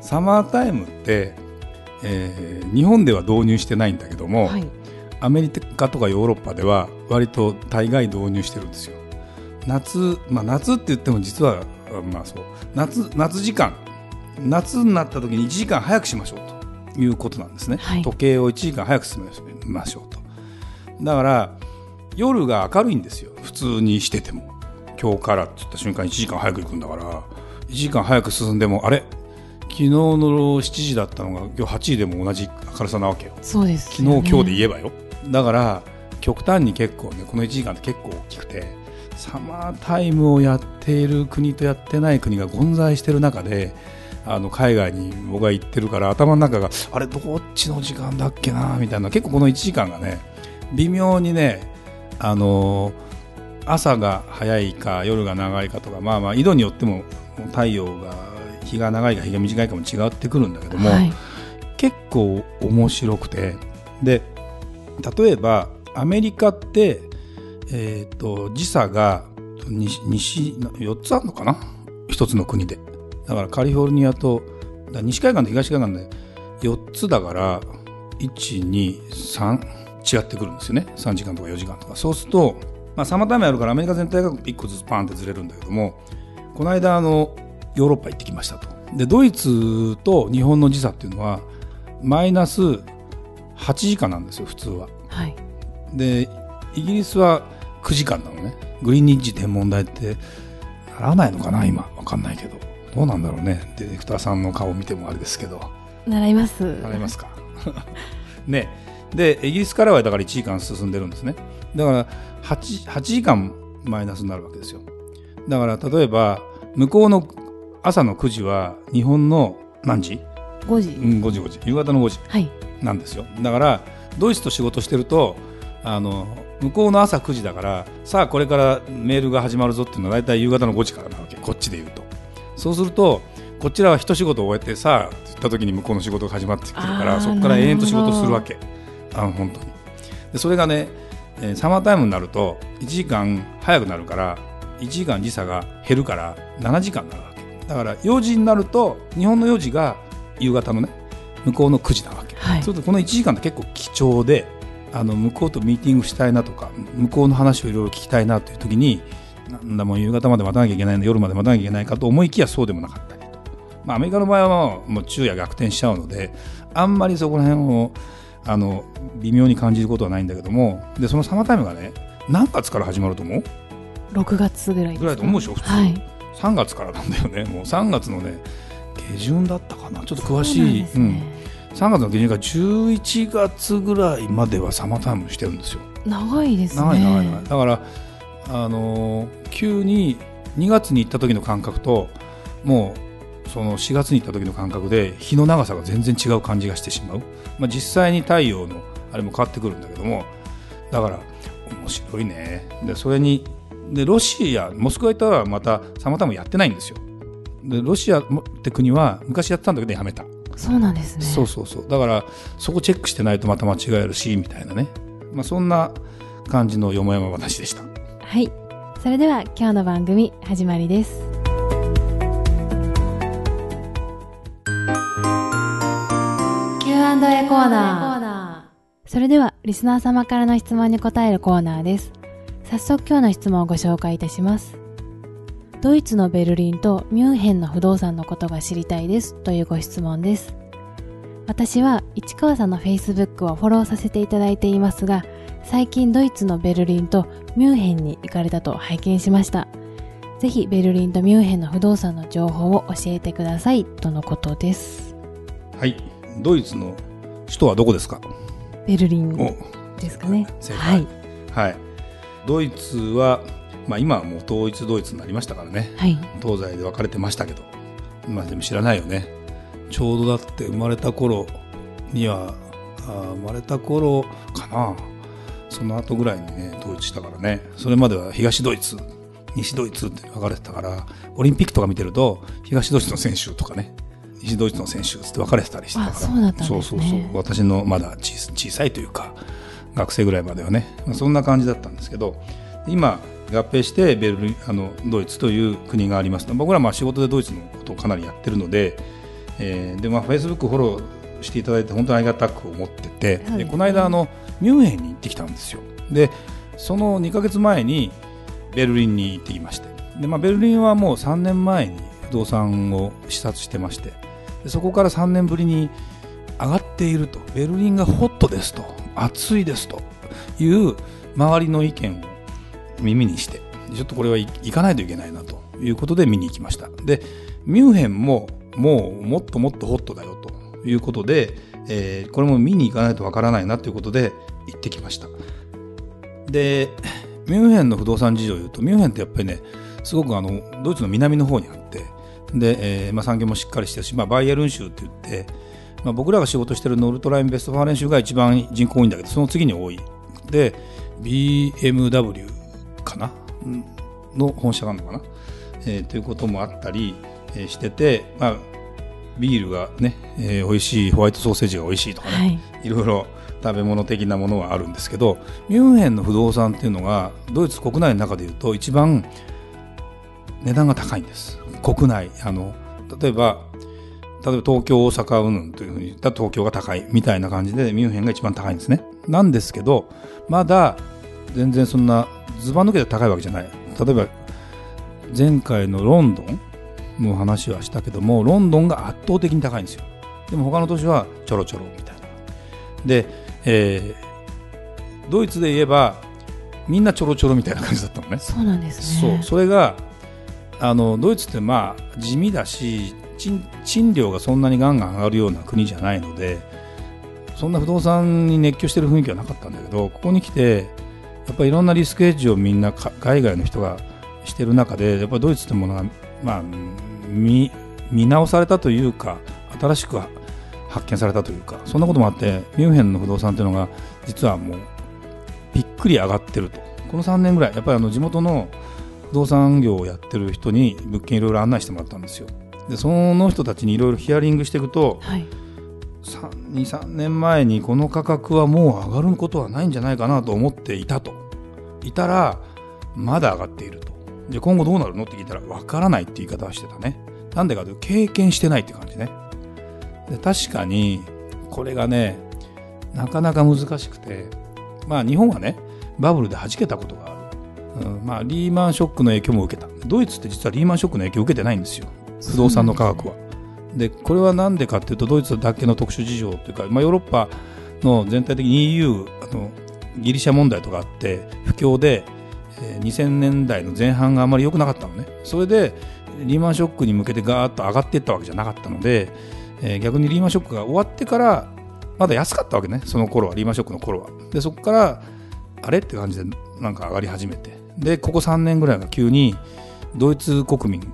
サマータイムって、えー日本では導入してないんだけども、はい。アメリカとかヨーロッパでは割と大概導入してるんですよ。夏、まあ、夏って言っても実はあまあそう。夏夏時間。夏になった時に1時間早くしましょうと。いうことなんですね、はい。時計を1時間早く進めましょうと。だから夜が明るいんですよ。普通にしてても。今日からって言った瞬間1時間早く行くんだから。1時間早く進んでもあれ？昨日の7時だったのが今日8時でも同じ明るさなわけよ。そうです昨日、今日でえ言えばよ。だから極端に結構ねこの1時間って結構大きくてサマータイムをやっている国とやってない国が混在している中であの海外に僕が行ってるから頭の中があれどっちの時間だっけなみたいな結構この1時間がね微妙にねあの朝が早いか夜が長いかとかまあまあ緯度によっても太陽が日が長いか日が短いかも違ってくるんだけども、はい。結構面白くてで例えばアメリカって、えー、と時差が西西4つあるのかな？一つの国で。だからカリフォルニアと西海岸と東海岸で4つだから123違ってくるんですよね。3時間とか4時間とか。そうすると、まあ、サマータイムやるからアメリカ全体が1個ずつパンってずれるんだけどもこの間あのヨーロッパ行ってきましたと。でドイツと日本の時差っていうのはマイナス8時間なんですよ普通は。はい。でイギリスは9時間なのね。グリーンニッジ天文台ってならないのかな今。わかんないけど。どうなんだろうね。ディレクターさんの顔見てもあれですけど。習います。なれますか。ね。でイギリスからはだから1時間進んでるんですね。だから 8, 8時間マイナスになるわけですよ。だから例えば向こうの朝の9時は日本の何時、5時、うん、5時5時。夕方の5時。はい。なんですよ。だからドイツと仕事してるとあの向こうの朝9時だからさあこれからメールが始まるぞっていうのは大体夕方の5時からなわけ。こっちで言うと。そうするとこちらは一仕事終えてさあって言った時に向こうの仕事が始まってくるからそこから延々と仕事をするわけ。あの本当に。でそれがね、えーサマータイムになると1時間早くなるから1時間時差が減るから7時間になるだから4時になると日本の4時が夕方のね向こうの9時なわけ。はい。そうするとこの1時間って結構貴重であの向こうとミーティングしたいなとか向こうの話をいろいろ聞きたいなという時になんだもう夕方まで待たなきゃいけないの夜まで待たなきゃいけないかと思いきやそうでもなかったりと、まあ、アメリカの場合はもう昼夜逆転しちゃうのであんまりそこら辺をあの微妙に感じることはないんだけどもでそのサマータイムがね何月から始まると思う？6月ぐらいぐらいと思うでしょ普通。はい3月からなんだよねもう3月のね下旬だったかなちょっと詳しそうなんいですね3月の下旬から11月ぐらいまではサマータイムしてるんですよ。長いですね長い長い長い。だから、あのー急に2月に行った時の感覚と、もうその4月に行った時の感覚で日の長さが全然違う感じがしてしまう。まあ、実際に太陽のあれも変わってくるんだけども、だから面白いね。で、それに、で、ロシア、モスクワ行ったらまたサマータイムやってないんですよ。で、ロシアって国は昔やってたんだけどやめた。そうなんですね。そうそうそう。だからそこチェックしてないとまた間違えるしみたいなね、まあ、そんな感じのよもやま話でした。はい。それでは今日の番組始まりです。Q&A コーナー。それではリスナー様からの質問に答えるコーナーです早速今日の質問をご紹介いたします。ドイツのベルリンとミュンヘンの不動産のことが知りたいです。というご質問です。私は市川さんの Facebook をフォローさせていただいていますが最近ドイツのベルリンとミュンヘンに行かれたと拝見しました。ぜひベルリンとミュンヘンの不動産の情報を教えてください。とのことです。はい。ドイツの首都はどこですか？ベルリンお。ですかね。正はい。解。はいドイツは、まあ、今はもう統一ドイツになりましたからね。はい。東西で分かれてましたけど。まあでも知らないよね。ちょうどだって生まれた頃にはあ生まれた頃かな。その後ぐらいにね統一したからね。それまでは東ドイツ西ドイツって分かれてたからオリンピックとか見てると東ドイツの選手とかね西ドイツの選手って分かれてたりしてたから。そうね。そうそう私のまだ小小さいというか学生ぐらいまではね。そんな感じだったんですけど今合併してベルリンあのドイツという国があります僕らはまあ仕事でドイツのことをかなりやってるので、えーでまあ、フェイスブックフォローしていただいて本当にありがたく思ってて、そうでこの間あのミュンヘンに行ってきたんですよ。でその2ヶ月前にベルリンに行ってきまして。で、まあ、ベルリンはもう3年前に不動産を視察してまして。でそこから3年ぶりに上がっていると。ベルリンがホットですと暑いですという周りの意見を耳にしてちょっとこれは行かないといけないなということで見に行きました。でミュンヘンももうもっともっとホットだよということで、えーこれも見に行かないとわからないなということで行ってきました。でミュンヘンの不動産事情を言うとミュンヘンってやっぱりねすごくあのドイツの南の方にあってで、えーまあ、産業もしっかりしてるし、まあ、バイエルン州って言って、まあ、僕らが仕事してるノルトライン・ベストファーレン州が一番人口多いんだけどその次に多い。で BMW かな？うんの本社があるのかな、えーということもあったり、えーしてて、まあ、ビールがね、えー美味しいホワイトソーセージが美味しいとかね、はい。いろいろ食べ物的なものはあるんですけどミュンヘンの不動産っていうのがドイツ国内の中でいうと一番値段が高いんです。国内あの例えば例えば東京大阪云々というふうに言ったら東京が高いみたいな感じでミュンヘンが一番高いんですね。なんですけどまだ全然そんなずば抜けて高いわけじゃない。例えば前回のロンドンの話はしたけどもロンドンが圧倒的に高いんですよ。でも他の都市はちょろちょろみたいな。で、えードイツで言えばみんなちょろちょろみたいな感じだったのね。そうなんですそう。ね。それがあのドイツってまあ地味だし賃料がそんなにガンガン上がるような国じゃないのでそんな不動産に熱狂してる雰囲気はなかったんだけどここに来てやっぱりいろんなリスクヘッジをみんな海外の人がしてる中でやっぱりドイツってものが、まあ、見見直されたというか新しく発見されたというかそんなこともあってミュンヘンの不動産っていうのが実はもうびっくり上がってると。この3年ぐらいやっぱりあの地元の不動産業をやってる人に物件いろいろ案内してもらったんですよ。でその人たちにいろいろヒアリングしていくとはい。23年前にこの価格はもう上がることはないんじゃないかなと思っていたと。いたらまだ上がっていると。じゃあ今後どうなるのって聞いたらわからないって言い方はしてたね。なんでかというと経験してないって感じね。で確かにこれがねなかなか難しくてまあ日本はねバブルで弾けたことがある、うんまあ、リーマンショックの影響も受けた。ドイツって実はリーマンショックの影響を受けてないんですよ不動産の価格は。でこれは何でかっていうとドイツだけの特殊事情というか、まあ、ヨーロッパの全体的に EU あのギリシャ問題とかあって不況で、えー2000年代の前半があまり良くなかったのね。それでリーマンショックに向けてガーッと上がっていったわけじゃなかったので、えー逆にリーマンショックが終わってからまだ安かったわけね。その頃はリーマンショックの頃は。でそこからあれって感じでなんか上がり始めて。でここ3年ぐらいが急にドイツ国民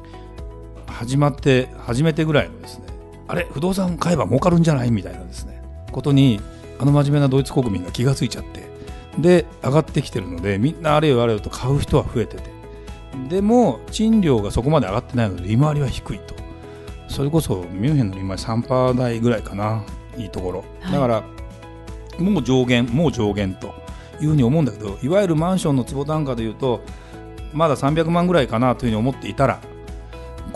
始まって初めてぐらいのですねあれ不動産買えば儲かるんじゃない？みたいなですねことにあの真面目なドイツ国民が気がついちゃってで上がってきてるのでみんなあれよあれよと買う人は増えてて。でも賃料がそこまで上がってないので利回りは低いと。それこそミュンヘンの利回り3%台ぐらいかな。いいところ、はい。だからもう上限もう上限と。いうふうに思うんだけどいわゆるマンションの坪単価でいうとまだ300万ぐらいかなというふうに思っていたら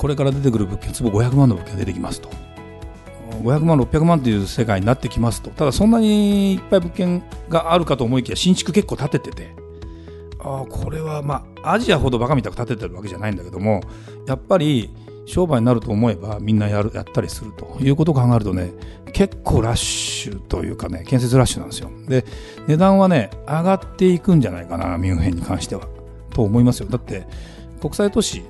これから出てくる物件坪500万の物件が出てきますと。500万600万という世界になってきますと。ただそんなにいっぱい物件があるかと思いきや新築結構建ててて。あこれはまあアジアほどバカみたく建ててるわけじゃないんだけどもやっぱり商売になると思えばみんなやるやったりするということを考えるとね結構ラッシュというかね建設ラッシュなんですよ。で値段はね上がっていくんじゃないかなミュンヘンに関しては。と思いますよ。だって国際都市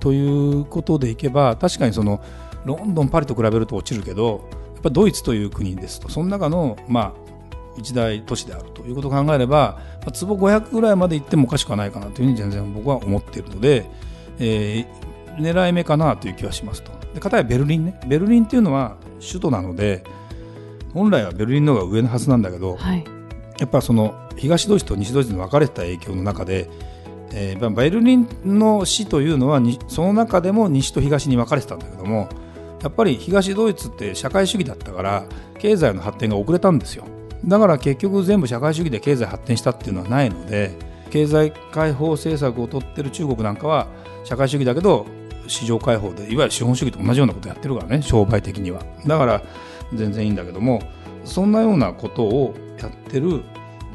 ということでいけば確かにそのロンドン、パリと比べると落ちるけどやっぱドイツという国ですとその中の、まあ、一大都市であるということを考えれば、まあ、坪500ぐらいまで行ってもおかしくはないかなというふうに全然僕は思っているので、えー狙い目かなという気はしますと。で、片やベルリンね。ベルリンっていうのは首都なので、本来はベルリンの方が上のはずなんだけど、はい。やっぱその東ドイツと西ドイツに分かれてた影響の中で、えー、ベルリンの市というのはその中でも西と東に分かれてたんだけどもやっぱり東ドイツって社会主義だったから経済の発展が遅れたんですよ。だから結局全部社会主義で経済発展したっていうのはないので経済開放政策を取ってる中国なんかは社会主義だけど市場開放でいわゆる資本主義と同じようなことやってるからね商売的には。だから全然いいんだけどもそんなようなことをやってる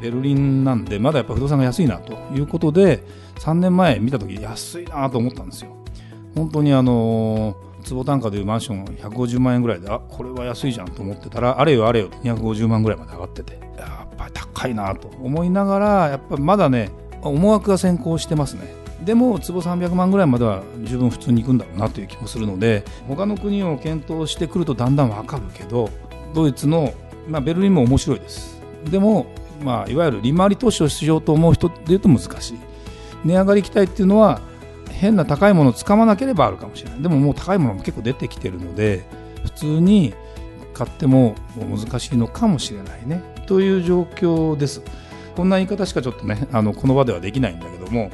ベルリンなんでまだやっぱ不動産が安いなということで3年前見た時安いなと思ったんですよ。本当にあの坪単価でいうマンション150万円ぐらいであこれは安いじゃんと思ってたらあれよあれよ250万ぐらいまで上がっててやっぱり高いなと思いながらやっぱまだね思惑が先行してますね。でも坪300万ぐらいまでは十分普通に行くんだろうなという気もするので他の国を検討してくるとだんだん分かるけどドイツの、まあ、ベルリンも面白いです。でも、まあ、いわゆる利回り投資をしようと思う人でいうと難しい。値上がり期待っていうのは変な高いものをつかまなければあるかもしれない。でももう高いものも結構出てきてるので普通に買っても難しいのかもしれないね。という状況です。こんな言い方しかちょっとねあのこの場ではできないんだけども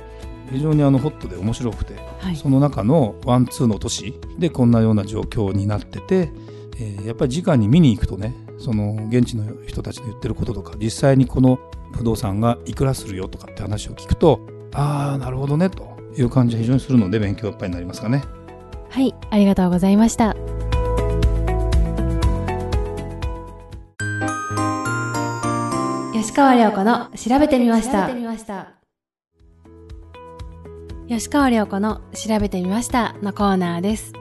非常にあのホットで面白くて、はい、その中のワンツーの都市でこんなような状況になってて、えー、やっぱり直に見に行くとねその現地の人たちの言ってることとか実際にこの不動産がいくらするよとかって話を聞くとああなるほどねと。いう感じが非常にするので勉強いっぱいになりますかね。はいありがとうございました。吉川亮子の調べてみました。吉川亮子の調べてみましたのコーナーです。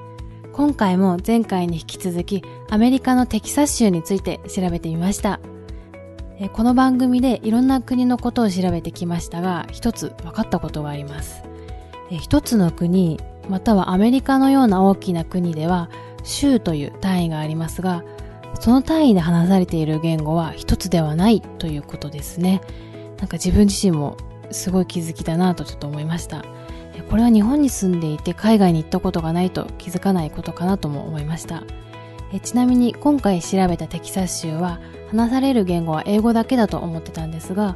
今回も前回に引き続きアメリカのテキサス州について調べてみましたこの番組でいろんな国のことを調べてきましたが一つ分かったことがあります。一つの国またはアメリカのような大きな国では州という単位がありますがその単位で話されている言語は一つではないということですね。なんか自分自身もすごい気づきだなとちょっと思いました。これは日本に住んでいて海外に行ったことがないと気づかないことかなとも思いました。えちなみに今回調べたテキサス州は話される言語は英語だけだと思ってたんですが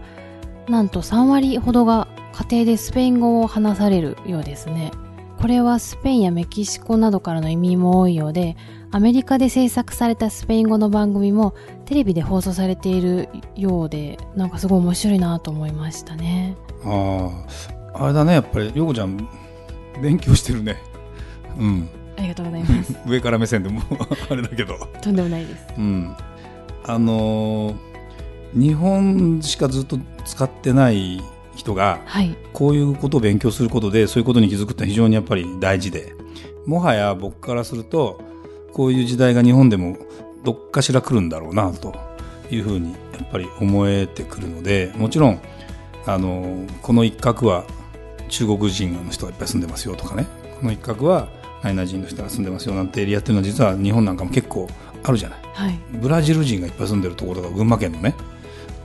なんと3割ほどが家庭でスペイン語を話されるようですね。これはスペインやメキシコなどからの移民も多いようで、アメリカで制作されたスペイン語の番組もテレビで放送されているようで、なんかすごい面白いなと思いましたね。ああ、あれだね、やっぱり、ヨコちゃん、勉強してるね。うん。ありがとうございます。上から目線でも あれだけど。とんでもないです。うん。あのー、日本しかずっと使ってない人が、こういうことを勉強することでそういうことに気づくって非常にやっぱり大事でもはや僕からするとこういう時代が日本でもどっかしら来るんだろうなというふうにやっぱり思えてくるのでもちろんあのこの一角は中国人の人がいっぱい住んでますよとかねこの一角は何々人の人が住んでますよなんてエリアっていうのは実は日本なんかも結構あるじゃない、はい、ブラジル人がいっぱい住んでるところが群馬県のね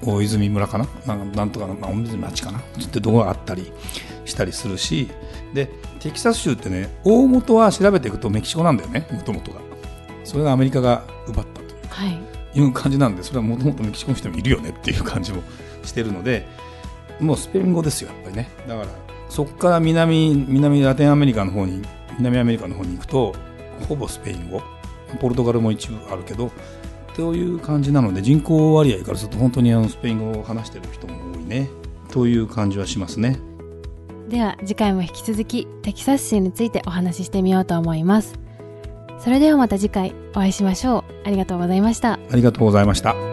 大泉村かな？なんとかの、まあ、大泉町かな？ってとこがあったりしたりするし。でテキサス州ってね大元は調べていくとメキシコなんだよねもともとが。それがアメリカが奪ったという,、はい、いう感じなんでそれはもともとメキシコの人もいるよねっていう感じもしてるのでもうスペイン語ですよやっぱりね。だからそこから南南ラテンアメリカの方に南アメリカの方に行くとほぼスペイン語。ポルトガルも一部あるけどという感じなので人口割合からすると本当にあのスペイン語を話している人も多いね。という感じはしますね。では次回も引き続きテキサス州についてお話ししてみようと思います。それではまた次回お会いしましょう。ありがとうございました。ありがとうございました